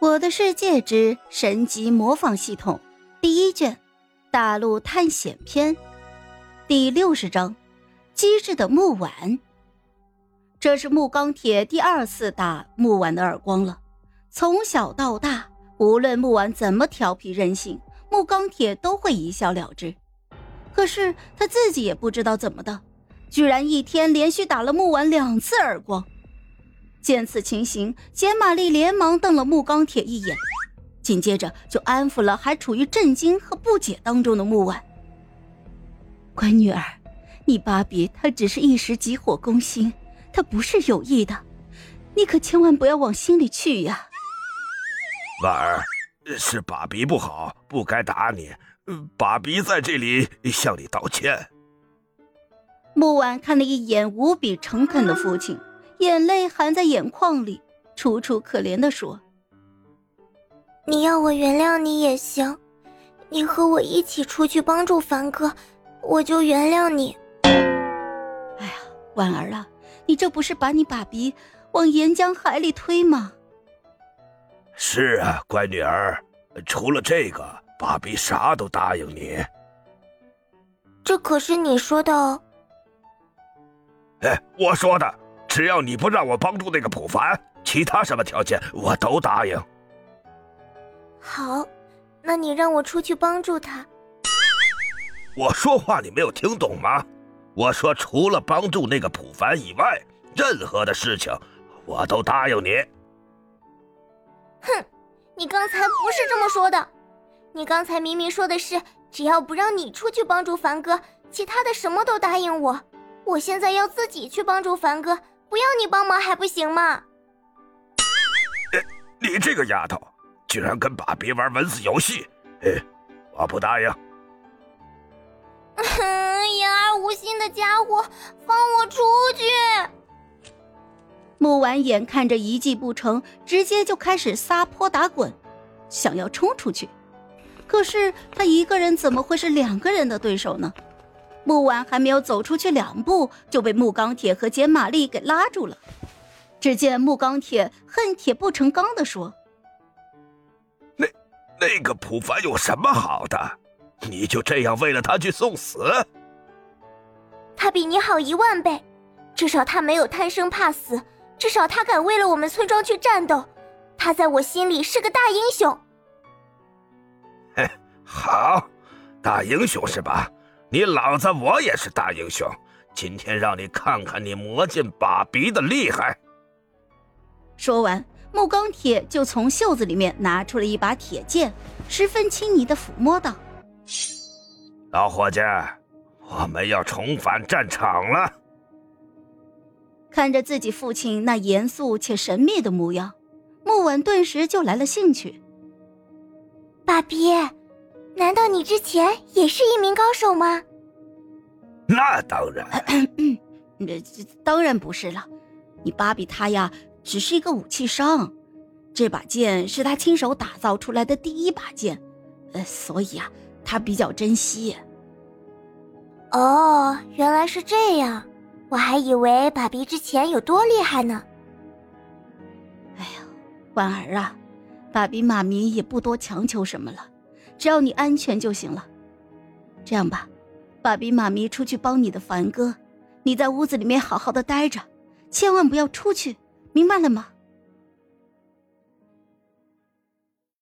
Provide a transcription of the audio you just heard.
我的世界之神级模仿系统第一卷，大陆探险篇第六十章：机智的木碗。这是木钢铁第二次打木碗的耳光了。从小到大，无论木碗怎么调皮任性，木钢铁都会一笑了之。可是他自己也不知道怎么的，居然一天连续打了木碗两次耳光。见此情形，简玛丽连忙瞪了穆钢铁一眼，紧接着就安抚了还处于震惊和不解当中的穆婉：“乖女儿，你爸比他只是一时急火攻心，他不是有意的，你可千万不要往心里去呀。”婉儿，是爸比不好，不该打你，爸比在这里向你道歉。穆婉看了一眼无比诚恳的父亲。眼泪含在眼眶里，楚楚可怜的说：“你要我原谅你也行，你和我一起出去帮助凡哥，我就原谅你。”哎呀，婉儿啊，你这不是把你爸比往岩浆海里推吗？是啊，乖女儿，除了这个，爸比啥都答应你。这可是你说的哦。哎，我说的。只要你不让我帮助那个普凡，其他什么条件我都答应。好，那你让我出去帮助他。我说话你没有听懂吗？我说除了帮助那个普凡以外，任何的事情我都答应你。哼，你刚才不是这么说的。你刚才明明说的是，只要不让你出去帮助凡哥，其他的什么都答应我。我现在要自己去帮助凡哥。不要你帮忙还不行吗？你这个丫头，居然跟爸比玩文字游戏！我不答应。言而无信的家伙，放我出去！木婉眼看着一计不成，直接就开始撒泼打滚，想要冲出去。可是他一个人怎么会是两个人的对手呢？木婉还没有走出去两步，就被木钢铁和简玛丽给拉住了。只见木钢铁恨铁不成钢的说：“那那个普凡有什么好的？你就这样为了他去送死？他比你好一万倍，至少他没有贪生怕死，至少他敢为了我们村庄去战斗。他在我心里是个大英雄。”嘿，好，大英雄是吧？你老子我也是大英雄，今天让你看看你魔剑把鼻的厉害。说完，木钢铁就从袖子里面拿出了一把铁剑，十分轻昵的抚摸道：“老伙计，我们要重返战场了。”看着自己父亲那严肃且神秘的模样，木婉顿时就来了兴趣。爸比。难道你之前也是一名高手吗？那当然，这 当然不是了。你芭比他呀，只是一个武器商，这把剑是他亲手打造出来的第一把剑，呃，所以啊，他比较珍惜。哦，原来是这样，我还以为爸比之前有多厉害呢。哎呀，婉儿啊，爸比妈咪也不多强求什么了。只要你安全就行了。这样吧，爸比妈咪出去帮你的凡哥，你在屋子里面好好的待着，千万不要出去，明白了吗？